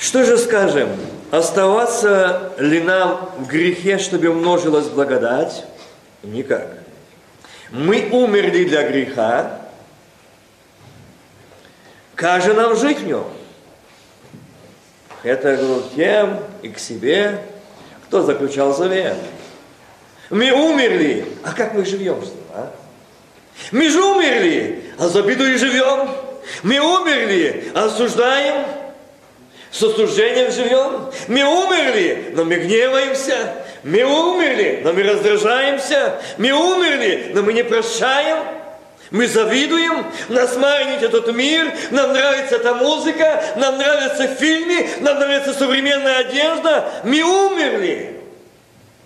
Что же скажем? Оставаться ли нам в грехе, чтобы множилась благодать? Никак. Мы умерли для греха, как же нам жить в нем? Это говорю тем и к себе, кто заключал завет. Мы умерли, а как мы живем с ним, а? Мы же умерли, а за беду и живем. Мы умерли, осуждаем, с осуждением живем. Мы умерли, но мы гневаемся. Мы умерли, но мы раздражаемся. Мы умерли, но мы не прощаем. Мы завидуем, нас манит этот мир, нам нравится эта музыка, нам нравятся фильмы, нам нравится современная одежда. Мы умерли.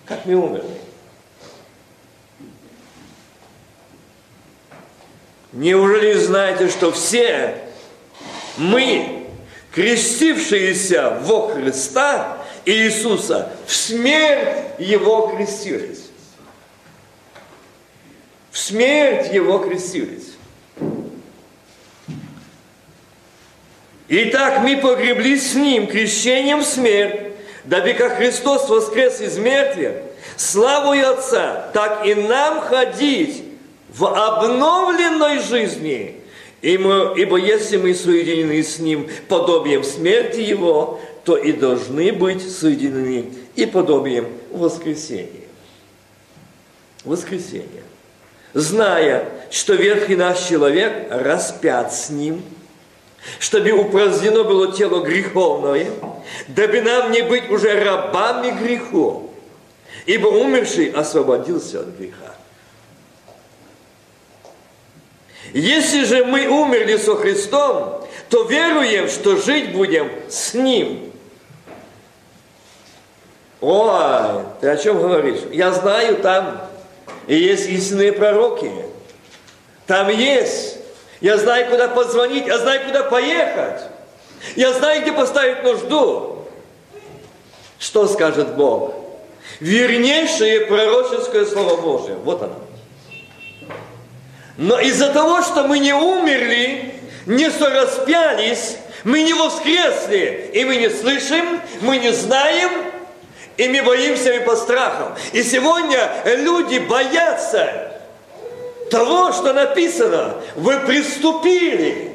Как мы умерли? Неужели знаете, что все мы, крестившиеся во Христа Иисуса, в смерть Его крестились? В смерть Его крестились. Итак, мы погреблись с Ним крещением в смерть, дабы как Христос воскрес из мертвых, славу Отца, так и нам ходить в обновленной жизни. Ибо, если мы соединены с Ним подобием смерти Его, то и должны быть соединены и подобием воскресения. Воскресение. Зная, что верхний наш человек распят с Ним, чтобы упразднено было тело греховное, дабы нам не быть уже рабами грехов, ибо умерший освободился от греха. Если же мы умерли со Христом, то веруем, что жить будем с Ним. Ой, ты о чем говоришь? Я знаю, там есть истинные пророки. Там есть. Я знаю, куда позвонить, я знаю, куда поехать. Я знаю, где поставить нужду. Что скажет Бог? Вернейшее пророческое Слово Божие. Вот оно. Но из-за того, что мы не умерли, не сораспялись, мы не воскресли, и мы не слышим, мы не знаем, и мы боимся и по страхам. И сегодня люди боятся того, что написано. Вы приступили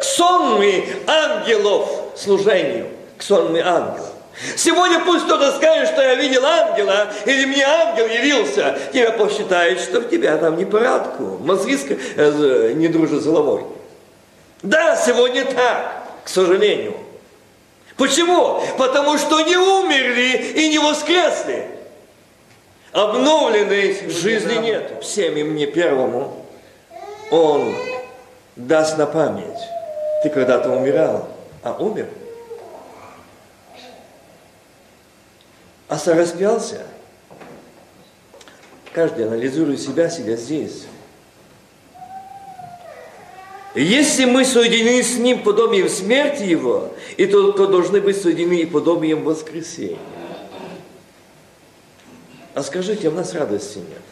к сонмы ангелов служению, к сонмы ангелов. Сегодня пусть кто-то скажет, что я видел ангела, или мне ангел явился, тебя посчитают, что в тебя там непорядку, мозги э, не дружат с головой. Да, сегодня так, к сожалению. Почему? Потому что не умерли и не воскресли. Обновленной жизни нет. Всем и мне первому Он даст на память. Ты когда-то умирал, а умер – а сораспялся. Каждый анализирует себя, себя здесь. Если мы соединены с Ним подобием смерти Его, и то, то должны быть соединены и подобием воскресения. А скажите, у нас радости нет,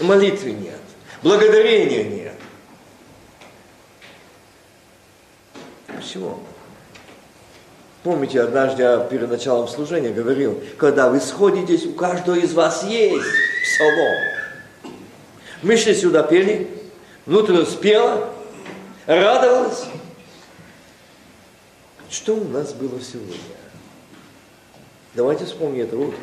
молитвы нет, благодарения нет. Почему? Помните, однажды я перед началом служения говорил, когда вы сходитесь, у каждого из вас есть псалом. Мы шли сюда, пели, внутренне спела, радовалась. Что у нас было сегодня? Давайте вспомним это утро.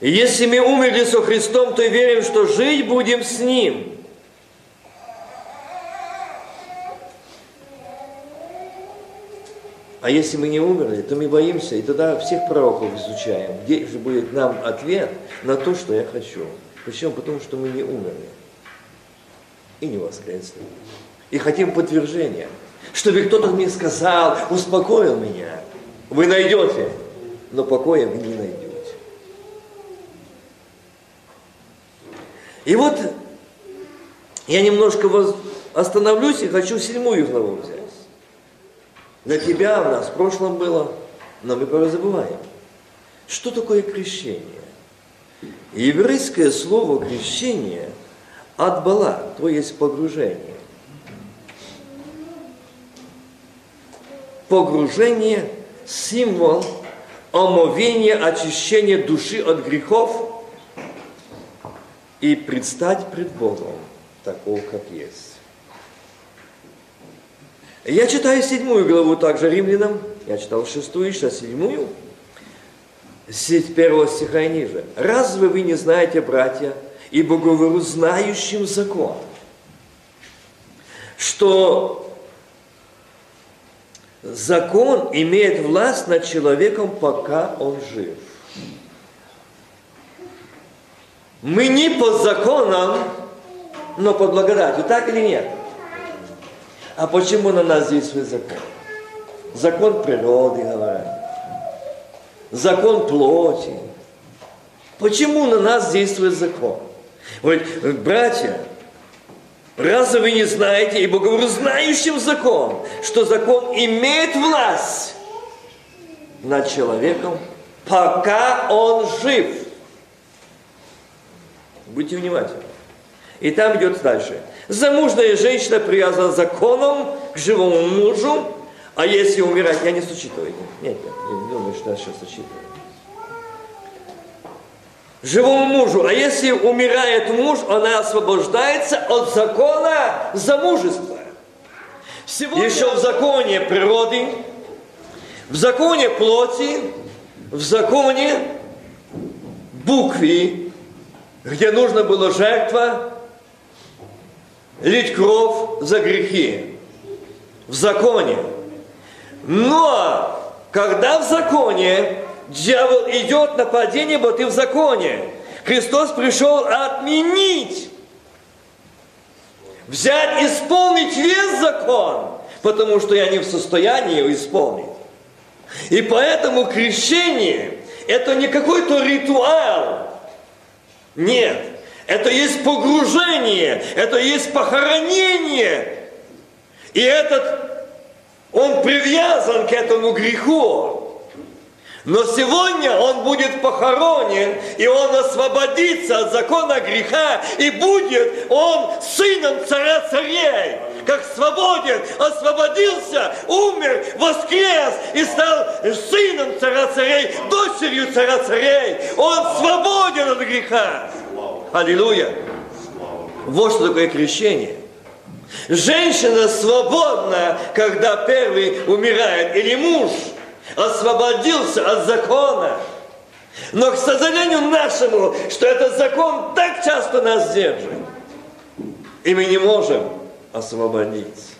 Если мы умерли со Христом, то верим, что жить будем с Ним – А если мы не умерли, то мы боимся, и тогда всех пророков изучаем. Где же будет нам ответ на то, что я хочу? Почему? Потому что мы не умерли и не воскресли. И хотим подтверждения, чтобы кто-то мне сказал, успокоил меня. Вы найдете, но покоя вы не найдете. И вот я немножко остановлюсь и хочу седьмую главу взять. На тебя у нас в прошлом было, но мы порой забываем. Что такое крещение? Еврейское слово крещение от бала, то есть погружение. погружение, символ омовения, очищения души от грехов и предстать пред Богом такого, как есть. Я читаю седьмую главу также римлянам, я читал шестую, сейчас седьмую, с первого стиха и ниже. «Разве вы не знаете, братья, ибо говорю знающим закон, что закон имеет власть над человеком, пока он жив. Мы не по законам, но под благодатью, так или нет? А почему на нас действует закон? Закон природы, говорят. Закон плоти. Почему на нас действует закон? Вот, братья, разве вы не знаете, ибо говорю знающим закон, что закон имеет власть над человеком, пока он жив. Будьте внимательны. И там идет дальше. Замужная женщина привязана законом к живому мужу, а если умирать, я не сочитываю. Нет, нет, не думаю, что я сейчас сочитываю. Живому мужу, а если умирает муж, она освобождается от закона замужества. Сегодня... Еще в законе природы, в законе плоти, в законе буквы, где нужно было жертва, лить кровь за грехи. В законе. Но когда в законе дьявол идет на падение, вот и в законе. Христос пришел отменить, взять, исполнить весь закон, потому что я не в состоянии его исполнить. И поэтому крещение – это не какой-то ритуал. Нет, это есть погружение, это есть похоронение. И этот, он привязан к этому греху. Но сегодня он будет похоронен, и он освободится от закона греха, и будет он сыном царя царей, как свободен, освободился, умер, воскрес и стал сыном царя царей, дочерью царя царей. Он свободен от греха. Аллилуйя. Вот что такое крещение. Женщина свободна, когда первый умирает, или муж освободился от закона. Но, к сожалению нашему, что этот закон так часто нас держит, и мы не можем освободиться.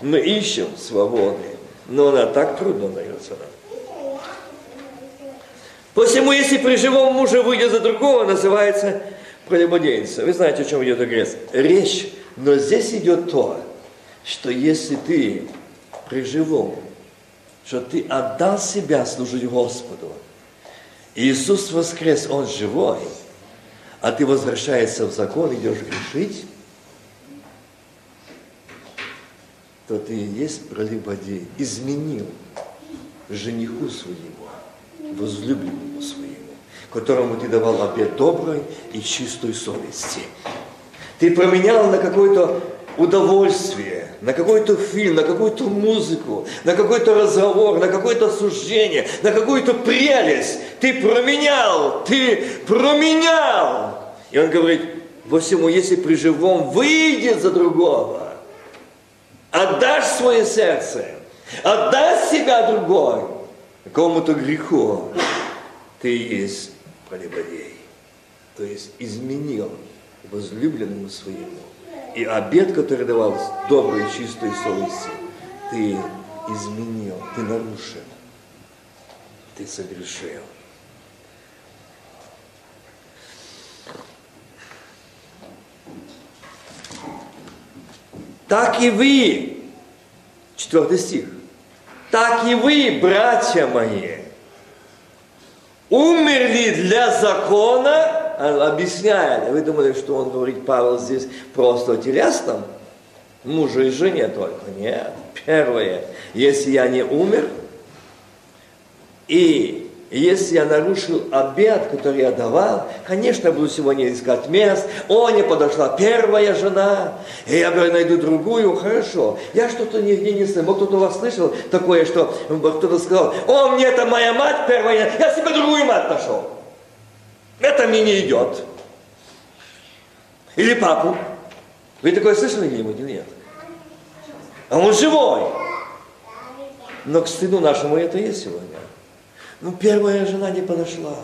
Мы ищем свободы, но она так трудно дается нам. Посему, если при живом муже выйдет за другого, называется прелюбодейница. Вы знаете, о чем идет речь? Но здесь идет то, что если ты при живом, что ты отдал себя служить Господу, Иисус воскрес, Он живой, а ты возвращаешься в закон, идешь грешить, то ты и есть прелюбодей, изменил жениху своему, возлюбленному своему которому ты давал обед доброй и чистой совести. Ты променял на какое-то удовольствие, на какой-то фильм, на какую-то музыку, на какой-то разговор, на какое-то суждение, на какую-то прелесть. Ты променял, ты променял. И он говорит, посему, если при живом выйдет за другого, отдашь свое сердце, отдашь себя другой, какому-то греху, ты есть прелюбодей, то есть изменил возлюбленному своему. И обед, который давал доброй, чистой совести, ты изменил, ты нарушил, ты согрешил. Так и вы, четвертый стих, так и вы, братья мои, умерли для закона, объясняет, вы думали, что он говорит, Павел, здесь просто о телесном, мужу и жене только. Нет. Первое, если я не умер, и И если я нарушил обед, который я давал, конечно, я буду сегодня искать мест. О, не подошла первая жена, и я найду другую, хорошо. Я что-то нигде не слышал. Кто-то у вас слышал такое, что кто-то сказал, о, мне это моя мать первая, я себе другую мать нашел. Это мне не идет. Или папу. Вы такое слышали где-нибудь или нет? А он живой. Но к стыду нашему это есть сегодня. Ну, первая жена не подошла.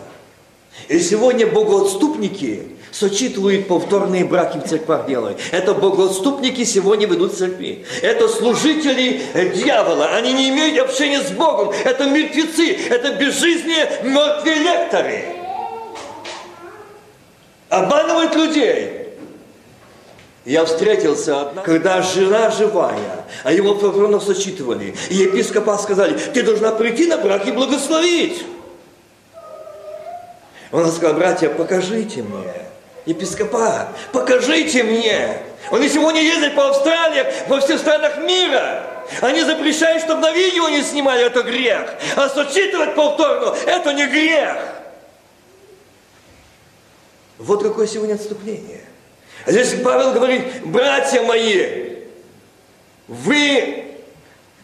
И сегодня богоотступники сочитывают повторные браки в церквах делают. Это богоотступники сегодня ведут церкви. Это служители дьявола. Они не имеют общения с Богом. Это мертвецы. Это безжизненные мертвые лекторы. Обманывают людей. Я встретился одна, когда жена живая, а его повторно сочитывали. И епископа сказали, ты должна прийти на брак и благословить. Он сказал, братья, покажите мне. Епископа, покажите мне. Он и сегодня ездит по Австралии, во всех странах мира. Они запрещают, чтобы на видео не снимали, это грех. А сочитывать повторно, это не грех. Вот какое сегодня отступление. А здесь Павел говорит, братья мои, вы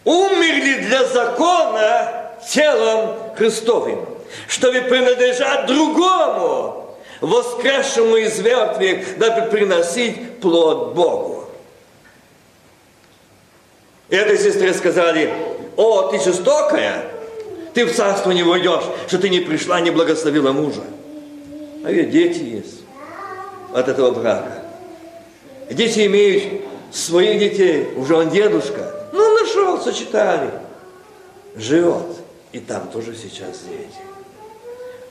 умерли для закона телом Христовым, чтобы принадлежать другому, воскресшему из мертвых, дабы приносить плод Богу. И этой сестре сказали, о, ты жестокая, ты в царство не войдешь, что ты не пришла, не благословила мужа. А ведь дети есть от этого брака. Дети имеют своих детей, уже он дедушка. Ну, нашел, сочетали. Живет. И там тоже сейчас дети.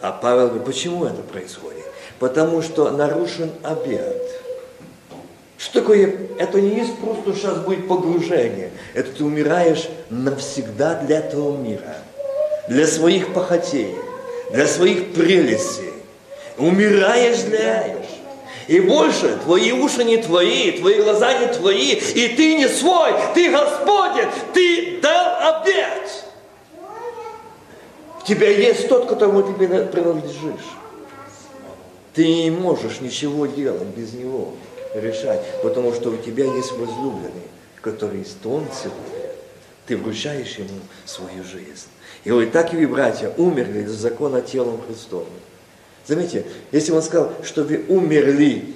А Павел говорит, почему это происходит? Потому что нарушен обед. Что такое? Это не есть просто сейчас будет погружение. Это ты умираешь навсегда для этого мира. Для своих похотей, для своих прелестей. Умираешь для. И больше, твои уши не твои, твои глаза не твои, и ты не свой, ты Господень, ты дал обед. В тебя есть тот, которому ты принадлежишь. Ты не можешь ничего делать без него, решать, потому что у тебя есть возлюбленный, который истонцев, ты вручаешь ему свою жизнь. И вот так и вы, братья, умерли за закона телом Христовым. Заметьте, если он сказал, что вы умерли,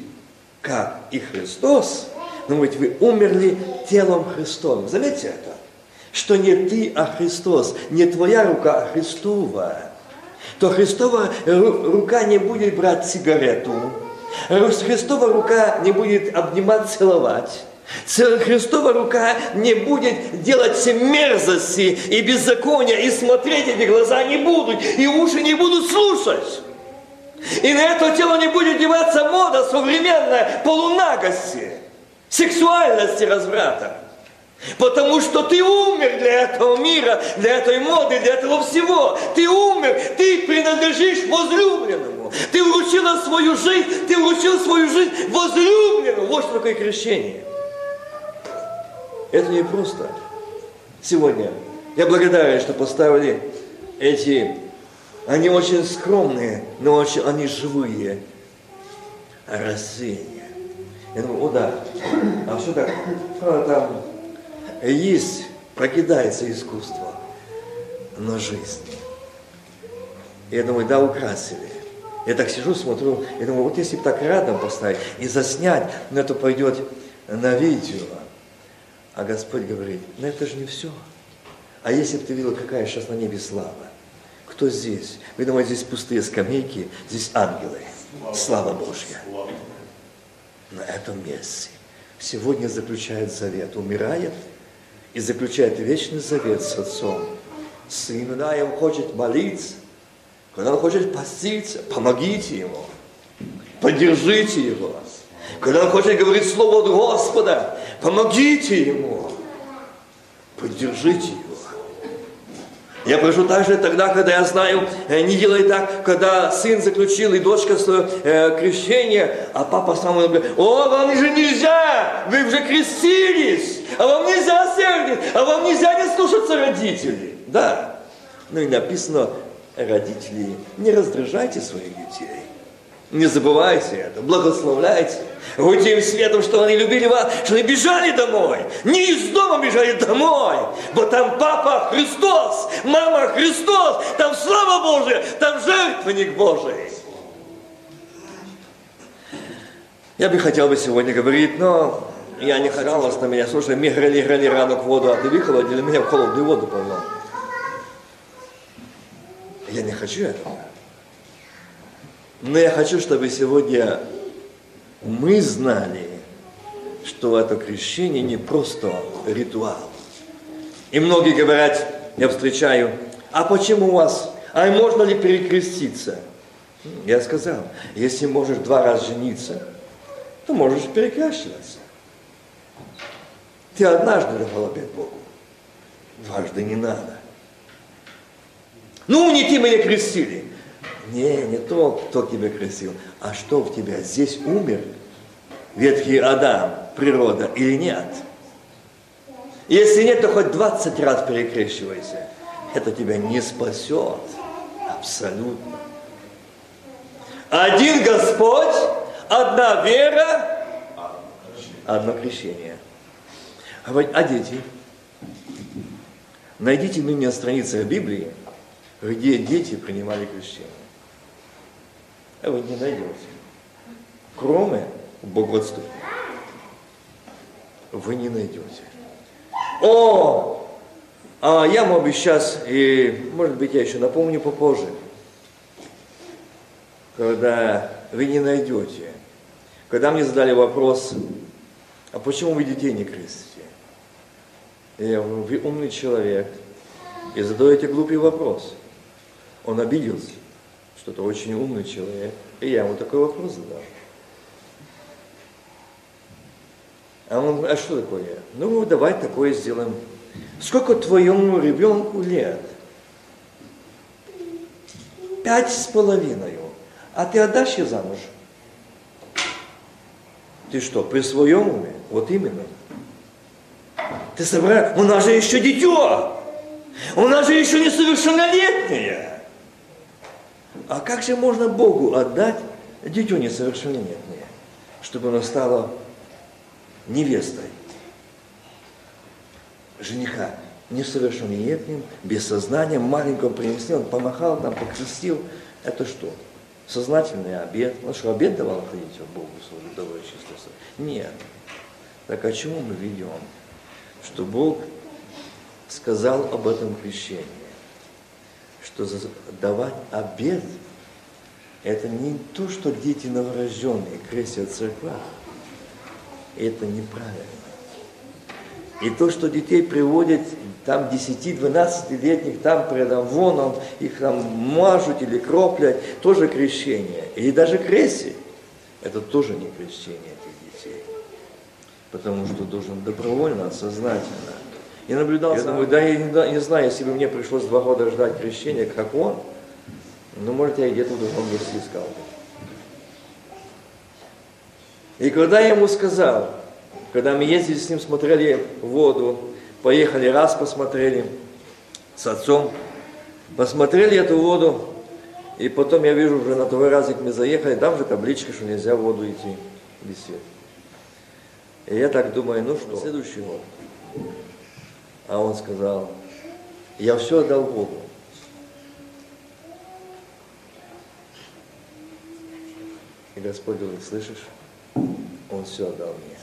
как и Христос, но ведь вы умерли телом Христовым. Заметьте это, что не ты, а Христос, не твоя рука, а Христова. То Христова рука не будет брать сигарету, Христова рука не будет обнимать, целовать. Христова рука не будет делать все мерзости и беззакония, и смотреть эти глаза не будут, и уши не будут слушать. И на это тело не будет деваться мода современная полунагости, сексуальности разврата. Потому что ты умер для этого мира, для этой моды, для этого всего. Ты умер, ты принадлежишь возлюбленному. Ты вручила свою жизнь, ты вручил свою жизнь возлюбленному. Вот что такое крещение. Это не просто. Сегодня я благодарен, что поставили эти они очень скромные, но очень, они живые. Растения. Я думаю, о да, а что так? Там есть, прокидается искусство, но жизнь. Я думаю, да, украсили. Я так сижу, смотрю, я думаю, вот если бы так рядом поставить и заснять, ну это пойдет на видео. А Господь говорит, ну это же не все. А если бы ты видел, какая сейчас на небе слава, кто здесь? Вы думаете, здесь пустые скамейки, здесь ангелы. Слава Божья. На этом месте. Сегодня заключает завет, умирает и заключает вечный завет с Отцом. Сын, когда он хочет молиться, когда он хочет поститься, помогите ему, поддержите его. Когда он хочет говорить слово от Господа, помогите ему, поддержите его. Я прошу также тогда, когда я знаю, э, не делай так, когда сын заключил и дочка свое э, крещение, а папа сам говорит, о, вам же нельзя, вы уже крестились, а вам нельзя сердить, а вам нельзя не слушаться родителей. Да. Ну и написано, Родители, не раздражайте своих детей. Не забывайте это, благословляйте. Будьте им светом, что они любили вас, что они бежали домой. Не из дома бежали домой. Вот там папа Христос, мама Христос, там слава Божия, там жертвенник Божий. Я бы хотел бы сегодня говорить, но я не хотел вас на меня. Слушай, мы играли, играли ранок воду, а ты выхолодили меня в холодную воду повел. Я не хочу этого. Но я хочу, чтобы сегодня мы знали, что это крещение не просто ритуал. И многие говорят, я встречаю, а почему у вас, а можно ли перекреститься? Я сказал, если можешь два раза жениться, то можешь перекрещиваться. Ты однажды дал обед Богу, дважды не надо. Ну, не ты меня крестили. Не, не то, кто тебя крестил, а что в тебя здесь умер, ветхий Адам, природа или нет. Если нет, то хоть 20 раз перекрещивайся. Это тебя не спасет. Абсолютно. Один Господь, одна вера, одно крещение. А дети? Найдите мне на страницах Библии, где дети принимали крещение. А вы не найдете. Кроме богоотступника. Вы не найдете. О, а я бы сейчас, и может быть я еще напомню попозже, когда вы не найдете, когда мне задали вопрос, а почему вы детей не крестите? Я говорю, вы умный человек, и задаете глупый вопрос. Он обиделся, что это очень умный человек. И я ему такой вопрос задал. А он, а что такое? Ну, давай такое сделаем. Сколько твоему ребенку лет? Пять с половиной. А ты отдашь ее замуж? Ты что, при своем уме? Вот именно. Ты собрал, у нас же еще дитё. У нас же еще несовершеннолетнее. А как же можно Богу отдать дитё несовершеннолетнее, чтобы оно стало невестой жениха, несовершеннолетним, без сознания, маленького принесли, он помахал, там, покрестил. Это что? Сознательный обед. Ну что, обед давал ходить Богу служить, давай чисто. Нет. Так о чем мы ведем? Что Бог сказал об этом крещении, что давать обед – это не то, что дети новорожденные крестят в церквах. Это неправильно. И то, что детей приводят там 10-12-летних, там предам вон, он, их там мажут или кроплят, тоже крещение. Или даже крестие. Это тоже не крещение этих детей. Потому что должен добровольно, сознательно и наблюдал я думаю, да, я не, не знаю, если бы мне пришлось два года ждать крещения, как он, ну, может, я где-то в другом месте искал. И когда я ему сказал, когда мы ездили с ним, смотрели воду, поехали раз посмотрели с отцом, посмотрели эту воду, и потом я вижу, уже на второй разик мы заехали, там же табличка, что нельзя в воду идти без света. И я так думаю, ну что, следующий год. А он сказал, я все отдал Богу. И Господь говорит, слышишь, он все отдал мне.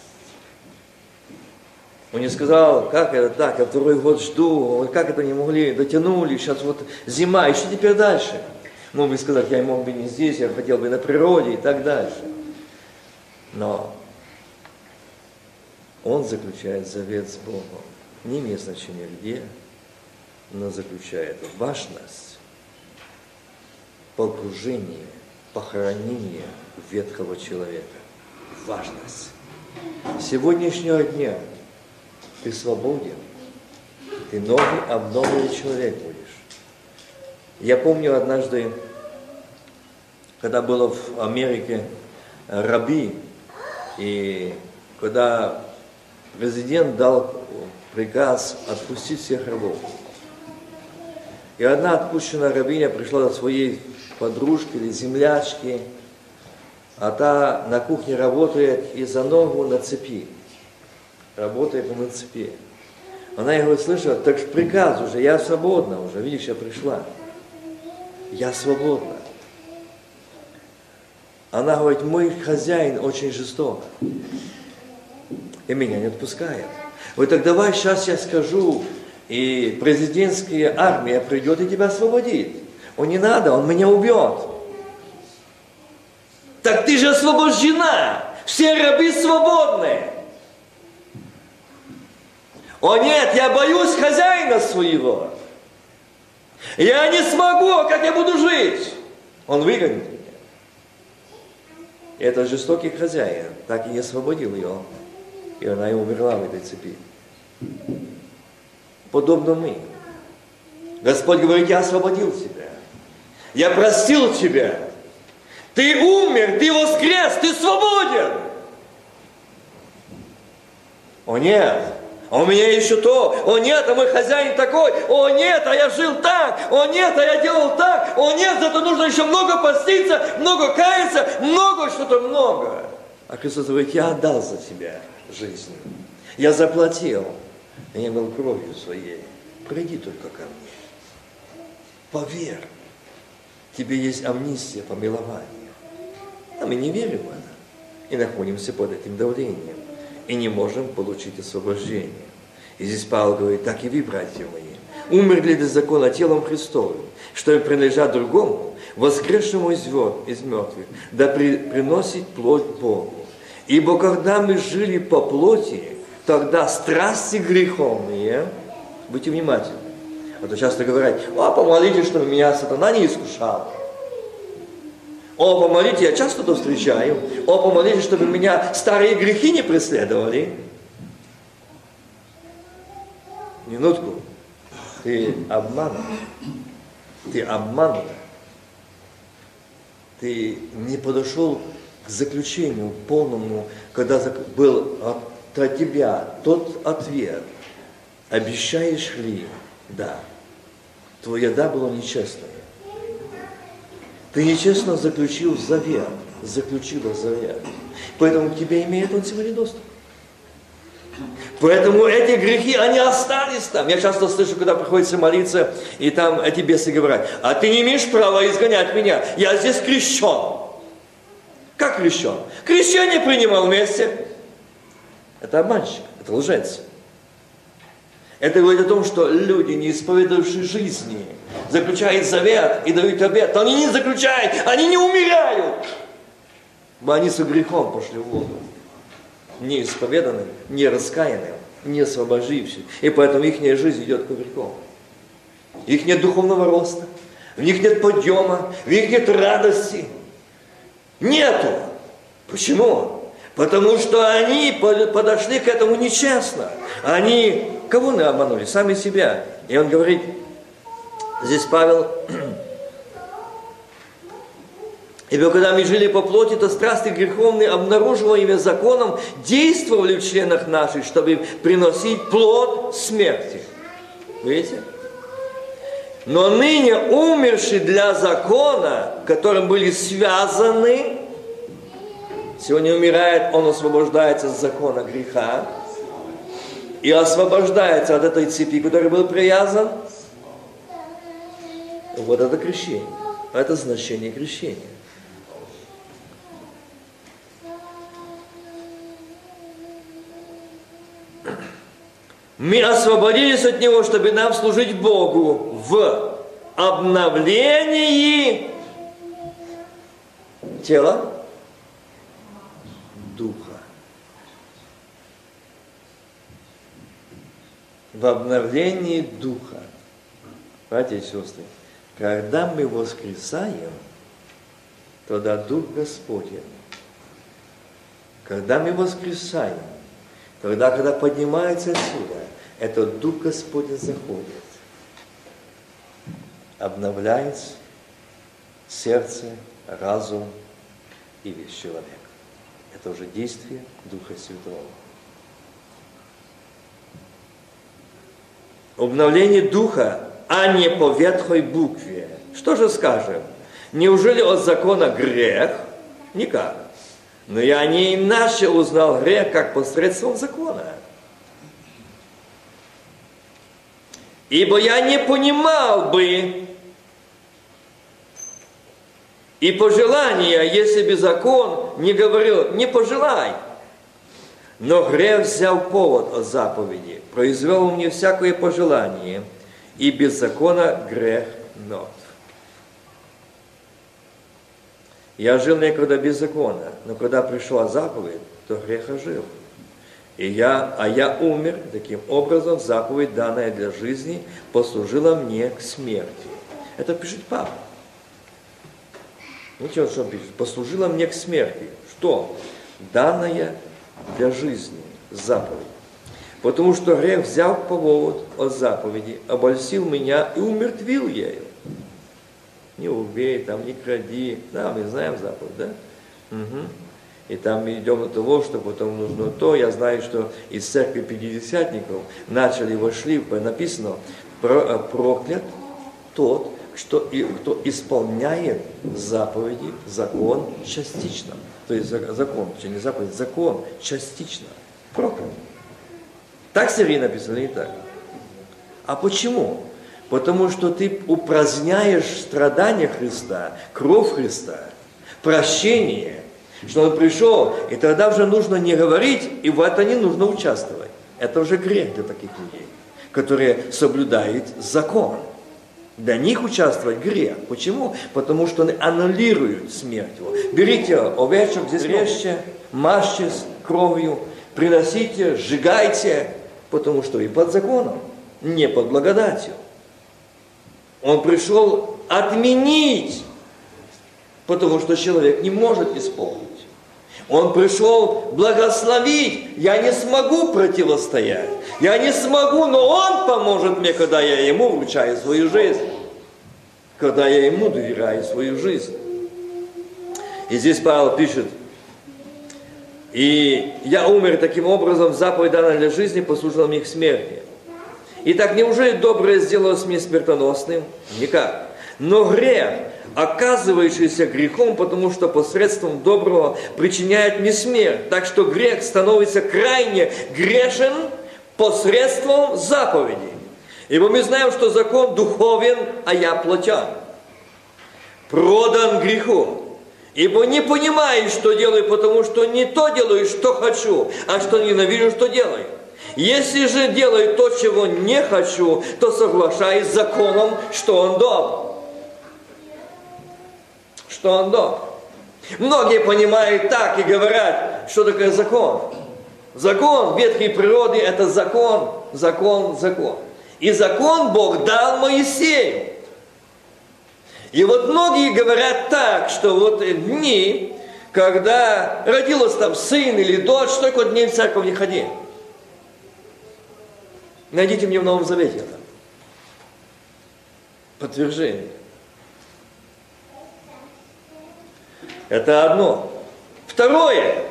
Он не сказал, как это так, я второй год жду, как это не могли, дотянули, сейчас вот зима, и что теперь дальше? Мог бы сказать, я мог бы не здесь, я хотел бы на природе и так дальше. Но он заключает завет с Богом не имеет значения где, но заключает важность погружения, похоронения ветхого человека. Важность. Сегодняшнего дня ты свободен, ты новый, обновленный человек будешь. Я помню однажды, когда было в Америке раби, и когда президент дал приказ отпустить всех рабов. И одна отпущенная рабиня пришла до своей подружки или землячки, а та на кухне работает и за ногу на цепи. Работает на цепи. Она его слышала, так же приказ уже, я свободна уже, видишь, я пришла. Я свободна. Она говорит, мой хозяин очень жесток. И меня не отпускает. Вот так давай сейчас я скажу, и президентская армия придет и тебя освободит. Он не надо, он меня убьет. Так ты же освобождена. Все рабы свободны. О нет, я боюсь хозяина своего. Я не смогу, как я буду жить. Он выгонит меня. И этот жестокий хозяин так и не освободил ее. И она и умерла в этой цепи. Подобно мы. Господь говорит, я освободил тебя. Я простил тебя. Ты умер, ты воскрес, ты свободен. О нет, а у меня еще то, о нет, а мой хозяин такой, о нет, а я жил так, о нет, а я делал так, о нет, зато нужно еще много поститься, много каяться, много что-то много. А Христос говорит, я отдал за тебя жизнь, я заплатил, я был кровью своей, приди только ко мне, поверь, тебе есть амнистия, помилование. А мы не верим в это и находимся под этим давлением и не можем получить освобождение. И здесь Павел говорит, так и вы, братья мои, умерли для закона телом Христовым, что им принадлежат другому, воскресшему из мертвых, да при, приносит плоть Богу. Ибо когда мы жили по плоти, тогда страсти греховные, будьте внимательны, а то часто говорят, о, помолитесь, чтобы меня сатана не искушал. О, помолите, я часто это встречаю. О, помолите, чтобы меня старые грехи не преследовали. Минутку. Ты обманут. Ты обманут. Ты не подошел к заключению полному, когда был от тебя тот ответ. Обещаешь ли? Да. Твое да было нечестное. Ты нечестно заключил завет, заключила завет. Поэтому к тебе имеет он сегодня доступ. Поэтому эти грехи, они остались там. Я часто слышу, когда приходится молиться, и там эти бесы говорят, а ты не имеешь права изгонять меня, я здесь крещен. Как крещен? Крещение принимал вместе. Это обманщик, это лжец. Это говорит о том, что люди, не исповедовавшие жизни, заключают завет и дают обет, то они не заключают, они не умирают. Но они с грехом пошли в воду. Не исповеданным, не раскаянным, не освобожившим. И поэтому их жизнь идет к грехам. Их нет духовного роста, в них нет подъема, в них нет радости. Нету. Почему? Потому что они подошли к этому нечестно. Они кого мы обманули? Сами себя. И он говорит, здесь Павел, Ибо когда мы жили по плоти, то страсти греховные, обнаруживаемые законом, действовали в членах наших, чтобы приносить плод смерти. Видите? Но ныне умершие для закона, которым были связаны, сегодня умирает, он освобождается от закона греха, и освобождается от этой цепи, которой был привязан, вот это крещение. Это значение крещения. Мы освободились от него, чтобы нам служить Богу в обновлении тела, духа. в обновлении духа. Братья и сестры, когда мы воскресаем, тогда Дух Господень. Когда мы воскресаем, тогда, когда поднимается отсюда, этот Дух Господень заходит, обновляет сердце, разум и весь человек. Это уже действие Духа Святого. Обновление духа а не по ветхой букве. Что же скажем? Неужели от закона грех? Никак. Но я не иначе узнал грех, как посредством закона. Ибо я не понимал бы и пожелания, если бы закон не говорил, не пожелай. Но грех взял повод от заповеди, произвел мне всякое пожелание, и без закона грех мертв. Я жил некогда без закона, но когда пришла заповедь, то грех ожил. И я, а я умер, таким образом заповедь, данная для жизни, послужила мне к смерти. Это пишет Павел. Видите, вот что он пишет. Послужила мне к смерти. Что? Данная для жизни заповедь. Потому что грех взял повод от заповеди, обольстил меня и умертвил ею. Не убей, там не кради. Да, мы знаем заповедь, да? Угу. И там мы идем до того, что потом нужно то. Я знаю, что из церкви пятидесятников начали, вошли, написано, э, проклят тот, что, кто исполняет заповеди, закон частично. То есть закон, не заповедь, закон частично. Проклят. Так Сергей написано, не так? А почему? Потому что ты упраздняешь страдания Христа, кровь Христа, прощение, что Он пришел, и тогда уже нужно не говорить, и в это не нужно участвовать. Это уже грех для таких людей, которые соблюдают закон. Для них участвовать грех. Почему? Потому что они аннулируют смерть его. Берите овечек, здесь режьте, мажьте с кровью, приносите, сжигайте, потому что и под законом, не под благодатью. Он пришел отменить, потому что человек не может исполнить. Он пришел благословить. Я не смогу противостоять. Я не смогу, но Он поможет мне, когда я Ему вручаю свою жизнь. Когда я Ему доверяю свою жизнь. И здесь Павел пишет, и я умер таким образом, заповедь данная для жизни послужила мне к смерти. Итак, неужели доброе сделалось мне смертоносным? Никак. Но грех, оказывающийся грехом, потому что посредством доброго причиняет мне смерть. Так что грех становится крайне грешен посредством заповеди. Ибо мы знаем, что закон духовен, а я плотян. Продан греху. Ибо не понимаю, что делаю, потому что не то делаю, что хочу, а что ненавижу, что делаю. Если же делаю то, чего не хочу, то соглашаюсь с законом, что он добр что он добр. Многие понимают так и говорят, что такое закон. Закон ветхой природы – это закон, закон, закон. И закон Бог дал Моисею. И вот многие говорят так, что вот дни, когда родилась там сын или дочь, столько дней в церковь не ходи. Найдите мне в Новом Завете это. Подтверждение. Это одно. Второе.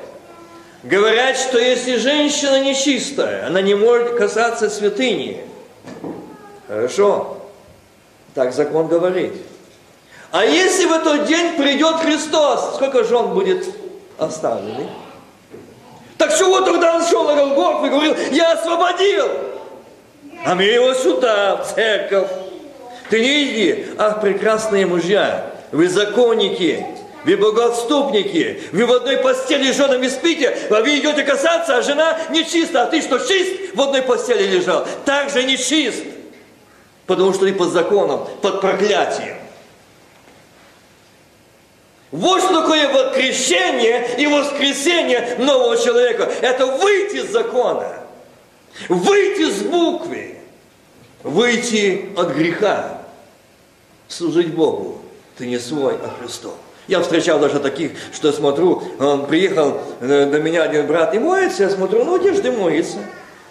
Говорят, что если женщина нечистая, она не может касаться святыни. Хорошо. Так закон говорит. А если в этот день придет Христос, сколько жен будет оставлены? Так чего тогда он шел на Голгофу и говорил, я освободил? А мы его сюда, в церковь. Ты не иди, ах, прекрасные мужья, вы законники, вы богоотступники, вы в одной постели с женами спите, а вы идете касаться, а жена нечиста, а ты что, чист в одной постели лежал? Так же нечист, потому что ты под законом, под проклятием. Вот что такое крещение и воскресение нового человека. Это выйти из закона, выйти с буквы, выйти от греха, служить Богу. Ты не свой, а Христов. Я встречал даже таких, что смотрю, он приехал э, до меня один брат и моется, я смотрю, ну где же ты моется?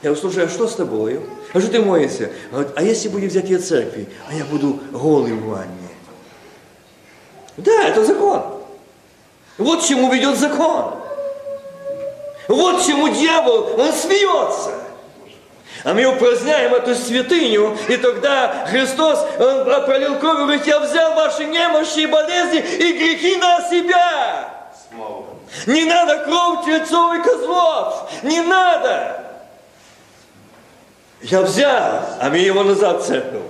Я говорю, слушай, а что с тобой? А что ты моешься? А если будем взять ее церкви, а я буду голый в ванне? Да, это закон. Вот чему ведет закон. Вот чему дьявол, он смеется. А мы упраздняем эту святыню, и тогда Христос, Он пролил кровь, говорит, я взял ваши немощи и болезни и грехи на себя. Не надо кровь тельцов и козлов, не надо. Я взял, а мне его назад церковь.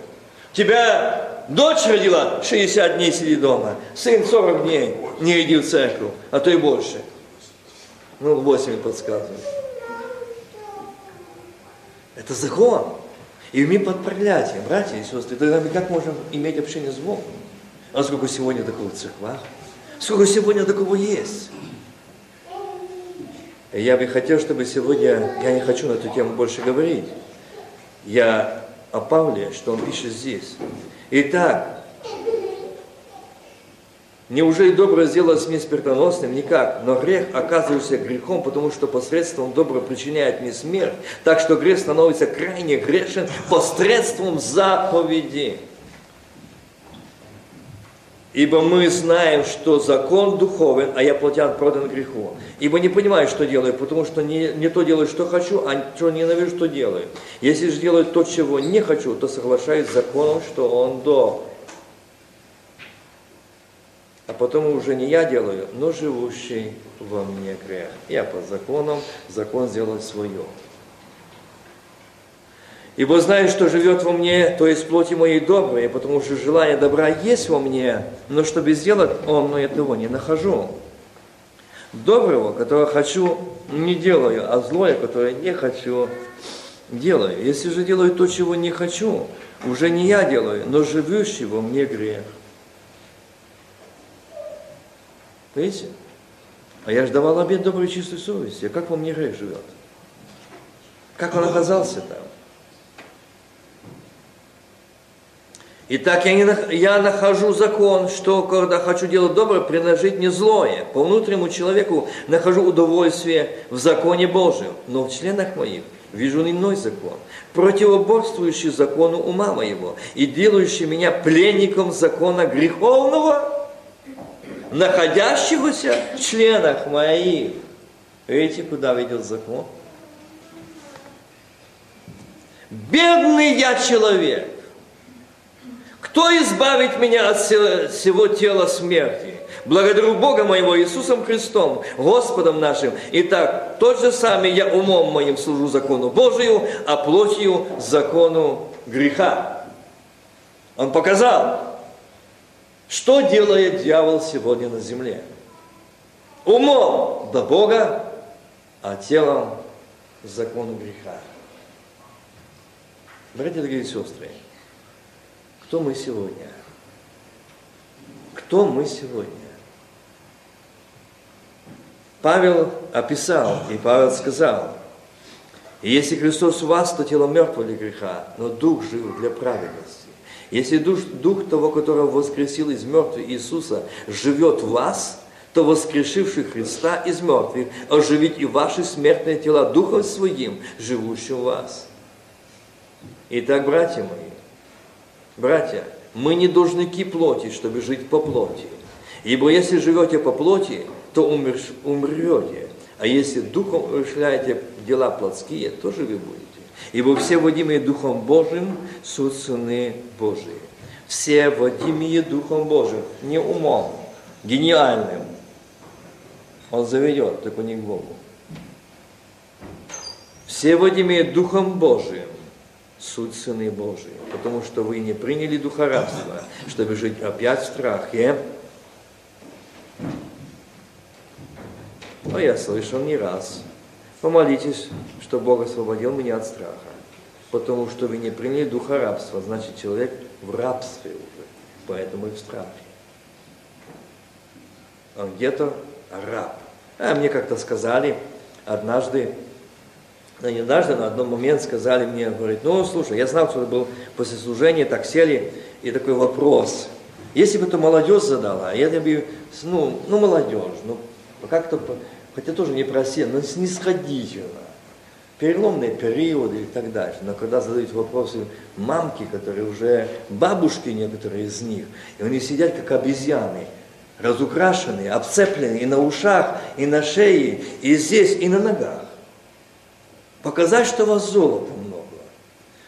Тебя дочь родила, 60 дней сиди дома. Сын 40 дней не иди в церковь, а то и больше. Ну, 8 подсказывает. Это закон. И мы под проклятием, братья и сестры, тогда мы как можем иметь общение с Богом? А сколько сегодня такого в церквах? Сколько сегодня такого есть? Я бы хотел, чтобы сегодня, я не хочу на эту тему больше говорить, я о Павле, что он пишет здесь. Итак, Неужели доброе сделалось мне смертоносным? Никак. Но грех оказывается грехом, потому что посредством доброго причиняет мне смерть. Так что грех становится крайне грешен посредством заповеди. Ибо мы знаем, что закон духовен, а я плотян продан греху. Ибо не понимаю, что делаю, потому что не, не то делаю, что хочу, а что ненавижу, что делаю. Если же делаю то, чего не хочу, то соглашаюсь с законом, что он до а потом уже не я делаю, но живущий во мне грех. Я по законам, закон сделал свое. Ибо знаю, что живет во мне, то есть плоти моей добрые, потому что желание добра есть во мне, но чтобы сделать он, но этого не нахожу. Доброго, которого хочу, не делаю, а злое, которое не хочу, делаю. Если же делаю то, чего не хочу, уже не я делаю, но живущий во мне грех. Видите? А я же давал обед доброй чистой совести. А как во мне грех живет? Как он оказался там? Итак, я, не, я нахожу закон, что когда хочу делать доброе, приложить не злое. По внутреннему человеку нахожу удовольствие в законе Божьем, но в членах моих вижу иной закон, противоборствующий закону ума моего и делающий меня пленником закона греховного находящегося в членах моих. Видите, куда ведет закон? Бедный я человек. Кто избавит меня от всего тела смерти? Благодарю Бога моего Иисусом Христом, Господом нашим. Итак, тот же самый я умом моим служу закону Божию, а плотью закону греха. Он показал, что делает дьявол сегодня на земле? Умом до Бога, а телом закону греха. Братья, дорогие сестры, кто мы сегодня? Кто мы сегодня? Павел описал, и Павел сказал, если Христос у вас, то тело мертво для греха, но дух жив для праведности. Если дух, дух того, которого воскресил из мертвых Иисуса, живет в вас, то воскрешивший Христа из мертвых оживит и ваши смертные тела Духом Своим, живущим в вас. Итак, братья мои, братья, мы не должники плоти, чтобы жить по плоти. Ибо если живете по плоти, то умрете. А если духом умышляете дела плотские, то живы будете. Ибо все водимые Духом Божьим суть сыны Божии. Все водимые Духом Божьим, не умом, гениальным. Он заведет, только не к Богу. Все водимые Духом Божиим суть сыны Божии, потому что вы не приняли духа рабства, чтобы жить опять в страхе. Но я слышал не раз, Помолитесь, что Бог освободил меня от страха. Потому что вы не приняли духа рабства, значит человек в рабстве уже, поэтому и в страхе. Он где-то раб. А мне как-то сказали однажды, ну не однажды, на одном момент сказали мне, говорит, ну слушай, я знал, что это был после служения, так сели, и такой вопрос. Если бы это молодежь задала, я бы, ну, ну молодежь, ну как-то хотя тоже не просил, но снисходительно. Переломные периоды и так дальше. Но когда задают вопросы мамки, которые уже бабушки некоторые из них, и они сидят как обезьяны, разукрашенные, обцепленные и на ушах, и на шее, и здесь, и на ногах. Показать, что у вас золота много.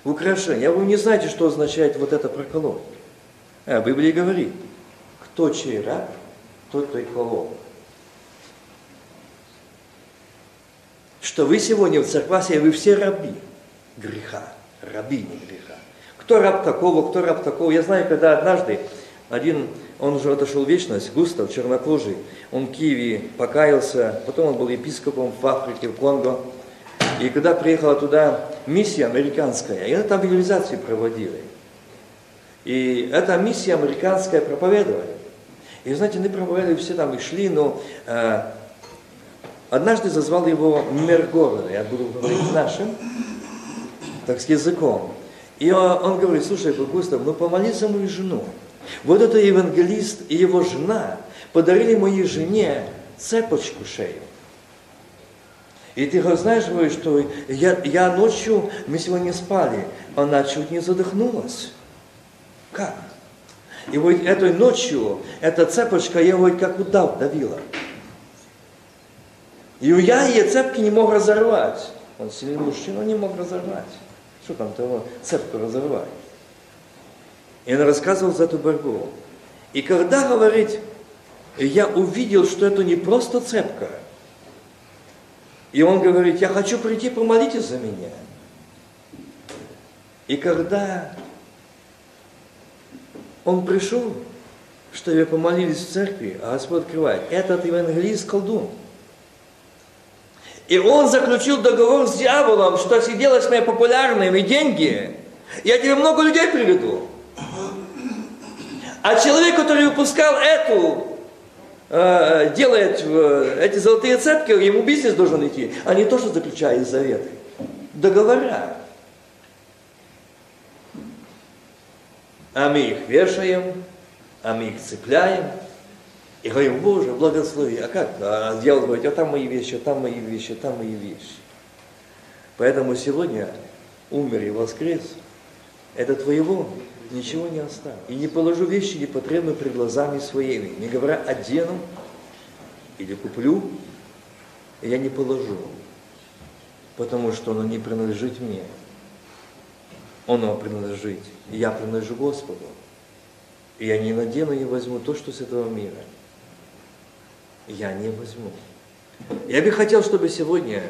украшение. А вы не знаете, что означает вот это проколоть. А, в Библии говорит, кто чей раб, тот той колол. Что вы сегодня в церквах, вы все раби греха, рабини греха. Кто раб такого, кто раб такого. Я знаю, когда однажды один, он уже отошел в вечность, Густав, чернокожий, он в Киеве покаялся, потом он был епископом в Африке, в Конго. И когда приехала туда миссия американская, и она там евангелизации проводили. И эта миссия американская проповедовали. И, знаете, они проповедовали, все там и шли, но э, однажды зазвал его мэр я буду говорить нашим, так с языком. И он, говорит, слушай, Густав, ну помолись за мою жену. Вот этот евангелист и его жена подарили моей жене цепочку шею. И ты знаешь, говорит, что я, я ночью, мы сегодня спали, она чуть не задохнулась. Как? И вот этой ночью эта цепочка я вот как удав давила. И я ее цепки не мог разорвать. Он сильный мужчина, не мог разорвать. Что там того цепку разорвать? И он рассказывал за эту борьбу. И когда, говорит, я увидел, что это не просто цепка, и он говорит, я хочу прийти, помолитесь за меня. И когда он пришел, что вы помолились в церкви, а Господь открывает, этот евангелист колдун. И он заключил договор с дьяволом, что если делаешь мои популярными деньги, я тебе много людей приведу. А человек, который выпускал эту, э, делает э, эти золотые цепки, ему бизнес должен идти, а не то, что заключает заветы. Договора. А мы их вешаем, а мы их цепляем, и говорим, Боже, благослови. А как? А дьявол говорит, а там мои вещи, а там мои вещи, а там мои вещи. Поэтому сегодня умер и воскрес. Это твоего ничего не оставил. И не положу вещи непотребны пред глазами своими. Не говоря, одену или куплю, я не положу, потому что оно не принадлежит мне. Оно принадлежит, я принадлежу Господу. И я не надену и возьму то, что с этого мира – я не возьму. Я бы хотел, чтобы сегодня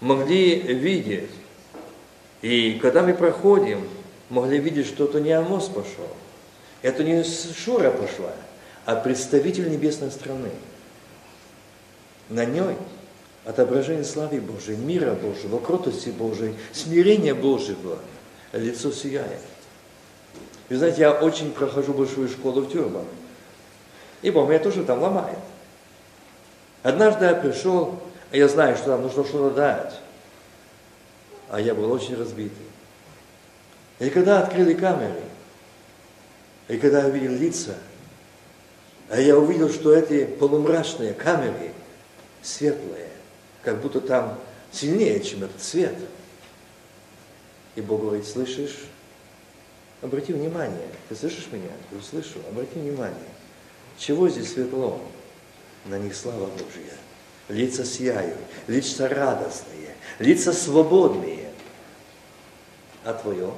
могли видеть, и когда мы проходим, могли видеть, что это не Амос пошел, это не Шура пошла, а представитель небесной страны. На ней отображение славы Божией, мира Божьего, кротости Божией, смирения Божьего, лицо сияет. Вы знаете, я очень прохожу большую школу в тюрьмах. И меня тоже там ломает. Однажды я пришел, а я знаю, что там нужно что-то дать. А я был очень разбитый. И когда открыли камеры, и когда я увидел лица, а я увидел, что эти полумрачные камеры светлые, как будто там сильнее, чем этот свет. И Бог говорит, слышишь? Обрати внимание. Ты слышишь меня? Я слышу. Обрати внимание. Чего здесь светло? На них слава Божья. Лица сияют, лица радостные, лица свободные. А твое?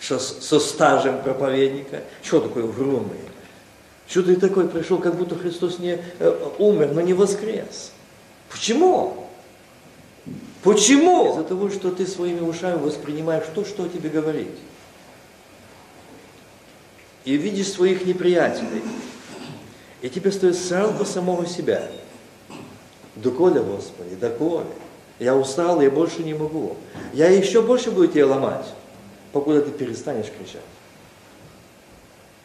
Что со стажем проповедника? Что такое угрюмый? Что ты такой пришел, как будто Христос не э, умер, но не воскрес? Почему? Почему? Из-за того, что ты своими ушами воспринимаешь то, что тебе говорит. И видишь своих неприятелей. И тебе стоит сразу самого себя. Доколе, Господи, доколе. Я устал, я больше не могу. Я еще больше буду тебя ломать, покуда ты перестанешь кричать.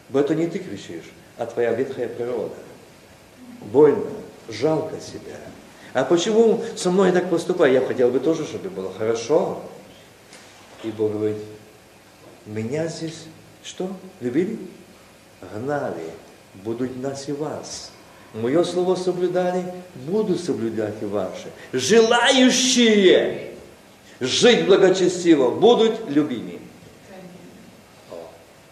Бо это не ты кричишь, а твоя ветхая природа. Больно, жалко себя. А почему со мной так поступает? Я хотел бы тоже, чтобы было хорошо. И Бог говорит, меня здесь что? Любили? Гнали, будуть нас и вас. Мое слово соблюдали, буду соблюдать и ваши. Желающие жить благочестиво будут любимы. О,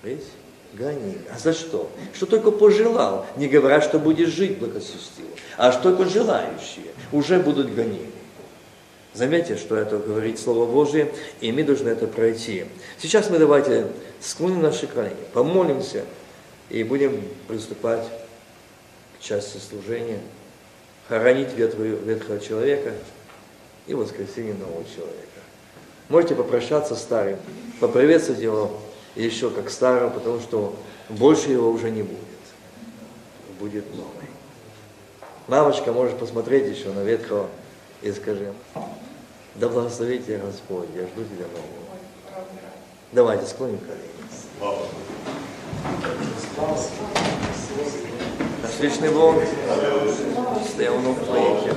видите? Гони. А за что? Что только пожелал, не говоря, что будешь жить благочестиво, а что только желающие уже будут гонимы. Заметьте, что это говорит Слово Божие, и мы должны это пройти. Сейчас мы давайте склоним наши колени, помолимся и будем приступать к части служения, хоронить ветхого, человека и воскресение нового человека. Можете попрощаться с старым, поприветствовать его еще как старого, потому что больше его уже не будет. Будет новый. Мамочка, можешь посмотреть еще на ветхого и скажи, да благословит тебя Господь, я жду тебя нового. Давайте склоним колени. Вечный Бог, стоял в Твоих.